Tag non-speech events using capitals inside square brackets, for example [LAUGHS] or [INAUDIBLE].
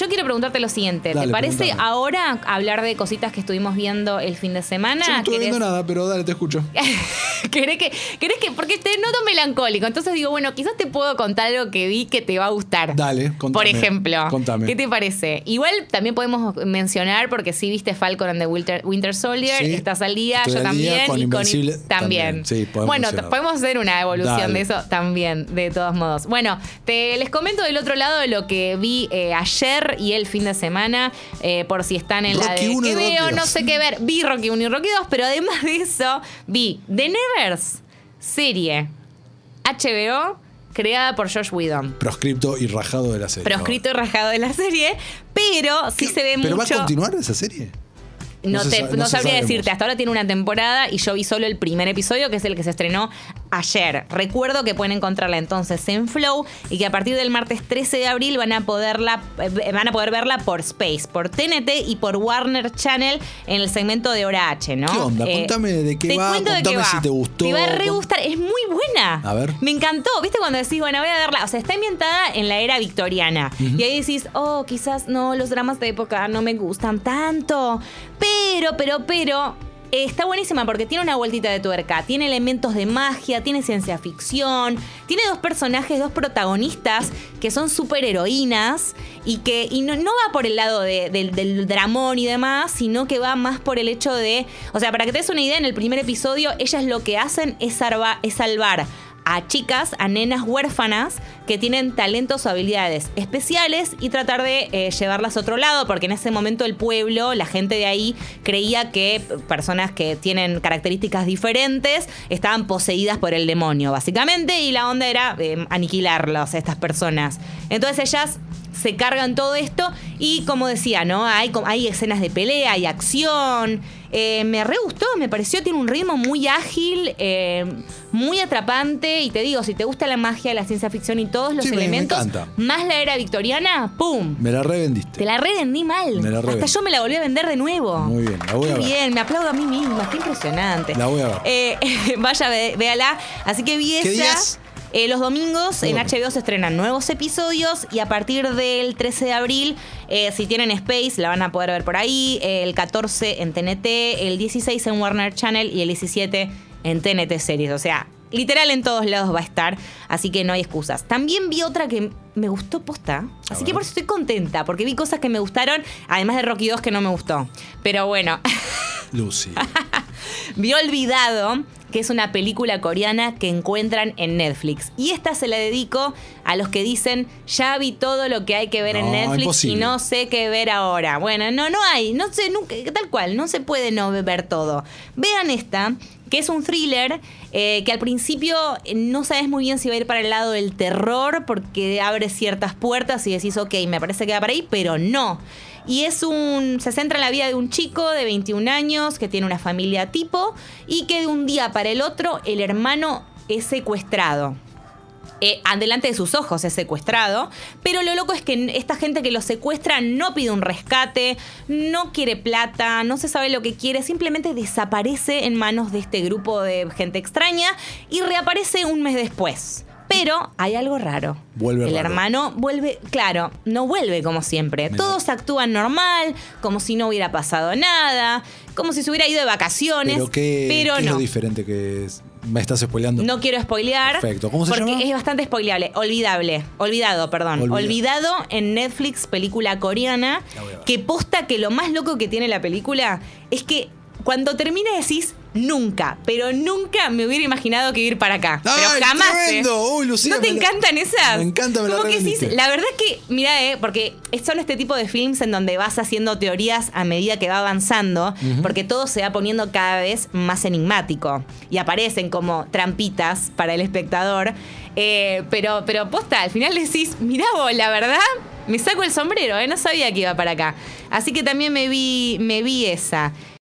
yo quiero preguntarte lo siguiente. Dale, ¿Te parece ahora hablar de cositas que estuvimos viendo el fin de semana? Yo no estoy viendo ¿Querés- nada, pero dale, te escucho. [LAUGHS] ¿Querés que, querés que, porque te noto melancólico, entonces digo, bueno, quizás te puedo contar algo que vi que te va a gustar. Dale, contame. Por ejemplo, Contame. ¿qué te parece? Igual también podemos mencionar, porque sí viste Falcon and the Winter, Winter Soldier, Sí, estás al día, yo día, también. con y Invencible también. también. Sí, podemos bueno, podemos hacer una evolución Dale. de eso también, de todos modos. Bueno, te les comento del otro lado de lo que vi eh, ayer y el fin de semana, eh, por si están en la de uno y ¿qué Rocky veo? No sé qué ver. Vi Rocky 1 y Rocky 2, pero además de eso, vi The Nevers, serie HBO creada por Josh Whedon. Proscripto y rajado de la serie. Proscrito y rajado de la serie, pero sí se ve ¿Pero mucho. va a continuar esa serie? No, te, no sabría sabemos. decirte, hasta ahora tiene una temporada y yo vi solo el primer episodio, que es el que se estrenó ayer. Recuerdo que pueden encontrarla entonces en Flow y que a partir del martes 13 de abril van a, poderla, eh, van a poder verla por Space, por TNT y por Warner Channel en el segmento de Hora H, ¿no? Eh, ¿Qué onda? Contame de qué te va, cuento de qué contame va. si te gustó. Te va a re gustar, es muy A ver. Me encantó, ¿viste? Cuando decís, bueno, voy a verla. O sea, está ambientada en la era victoriana. Y ahí decís, oh, quizás no, los dramas de época no me gustan tanto. Pero, pero, pero. Está buenísima porque tiene una vueltita de tuerca, tiene elementos de magia, tiene ciencia ficción, tiene dos personajes, dos protagonistas que son súper heroínas y que y no, no va por el lado de- del, del dramón y demás, sino que va más por el hecho de, o sea, para que te des una idea, en el primer episodio ellas lo que hacen es, es salvar a chicas, a nenas huérfanas que tienen talentos o habilidades especiales y tratar de eh, llevarlas a otro lado, porque en ese momento el pueblo, la gente de ahí, creía que personas que tienen características diferentes estaban poseídas por el demonio, básicamente, y la onda era eh, aniquilarlos a estas personas. Entonces ellas se cargan todo esto y como decía, ¿no? Hay, hay escenas de pelea, hay acción. Eh, me re gustó, me pareció, tiene un ritmo muy ágil, eh, muy atrapante. Y te digo, si te gusta la magia, la ciencia ficción y todos los Sí, me- me elementos, encanta. más la era victoriana, ¡pum! Me la revendiste. Te la revendí mal. Me la Hasta revendí. yo me la volví a vender de nuevo. Muy bien, la voy Qué a ver. bien, me aplaudo a mí misma, qué impresionante. La voy a ver. Eh, [LAUGHS] vaya, ve- véala. Así que vi ¿Qué esa. días? Eh, los domingos en. HBO se estrenan nuevos episodios y a partir del 13 de abril, eh, si tienen Space, la van a poder ver por ahí. eh, el 14 en TNT, el 16 en Warner Channel y el 17 en TNT Series. O sea, literal en todos lados va a estar, así que no hay excusas. También vi otra que me gustó posta, así que ver. por eso estoy contenta, porque vi cosas que me gustaron, además de Rocky 2 que no me gustó. Pero bueno. Lucy. [LAUGHS] Vi Olvidado, que es una película coreana que encuentran en Netflix. Y esta se la dedico a los que dicen, ya vi todo lo que hay que ver en Netflix imposible. y no sé qué ver ahora. Bueno, no, no hay, no sé, nunca, tal cual, no se puede no ver todo. Vean esta, que es un thriller eh, que al principio eh, no sabes muy bien si va a ir para el lado del terror porque abre ciertas puertas y decís, ok, me parece que va para ahí, pero no. Y es un. se centra en la vida de un chico de 21 años que tiene una familia tipo y que de un día para el otro el hermano es secuestrado. Eh, adelante de sus ojos es secuestrado, pero lo loco es que esta gente que lo secuestra no pide un rescate, no quiere plata, no se sabe lo que quiere, simplemente desaparece en manos de este grupo de gente extraña y reaparece un mes después. Pero hay algo raro. Vuelve El raro. hermano vuelve, claro, no vuelve como siempre. Mira. Todos actúan normal, como si no hubiera pasado nada, como si se hubiera ido de vacaciones. Pero qué, pero qué es lo diferente que es? Me estás spoileando. No quiero spoilear. Perfecto. ¿Cómo se porque llama? es bastante spoileable. Olvidable. Olvidado, perdón. Olvida- Olvidado en Netflix, película coreana. Que posta que lo más loco que tiene la película es que cuando termina decís nunca, pero nunca me hubiera imaginado que ir para acá. ¡Ay, pero jamás. ¿eh? Uy, Lucía, ¿No te la- encantan esas? me encanta, me la Como que decís, revendiste. la verdad es que, mira, eh, porque son este tipo de films en donde vas haciendo teorías a medida que va avanzando, porque todo se va poniendo cada vez más enigmático y aparecen como trampitas para el espectador. Eh, pero, pero posta, al final decís, mirá vos, la verdad, me saco el sombrero, eh, no sabía que iba para acá. Así que también me vi, me vi esa.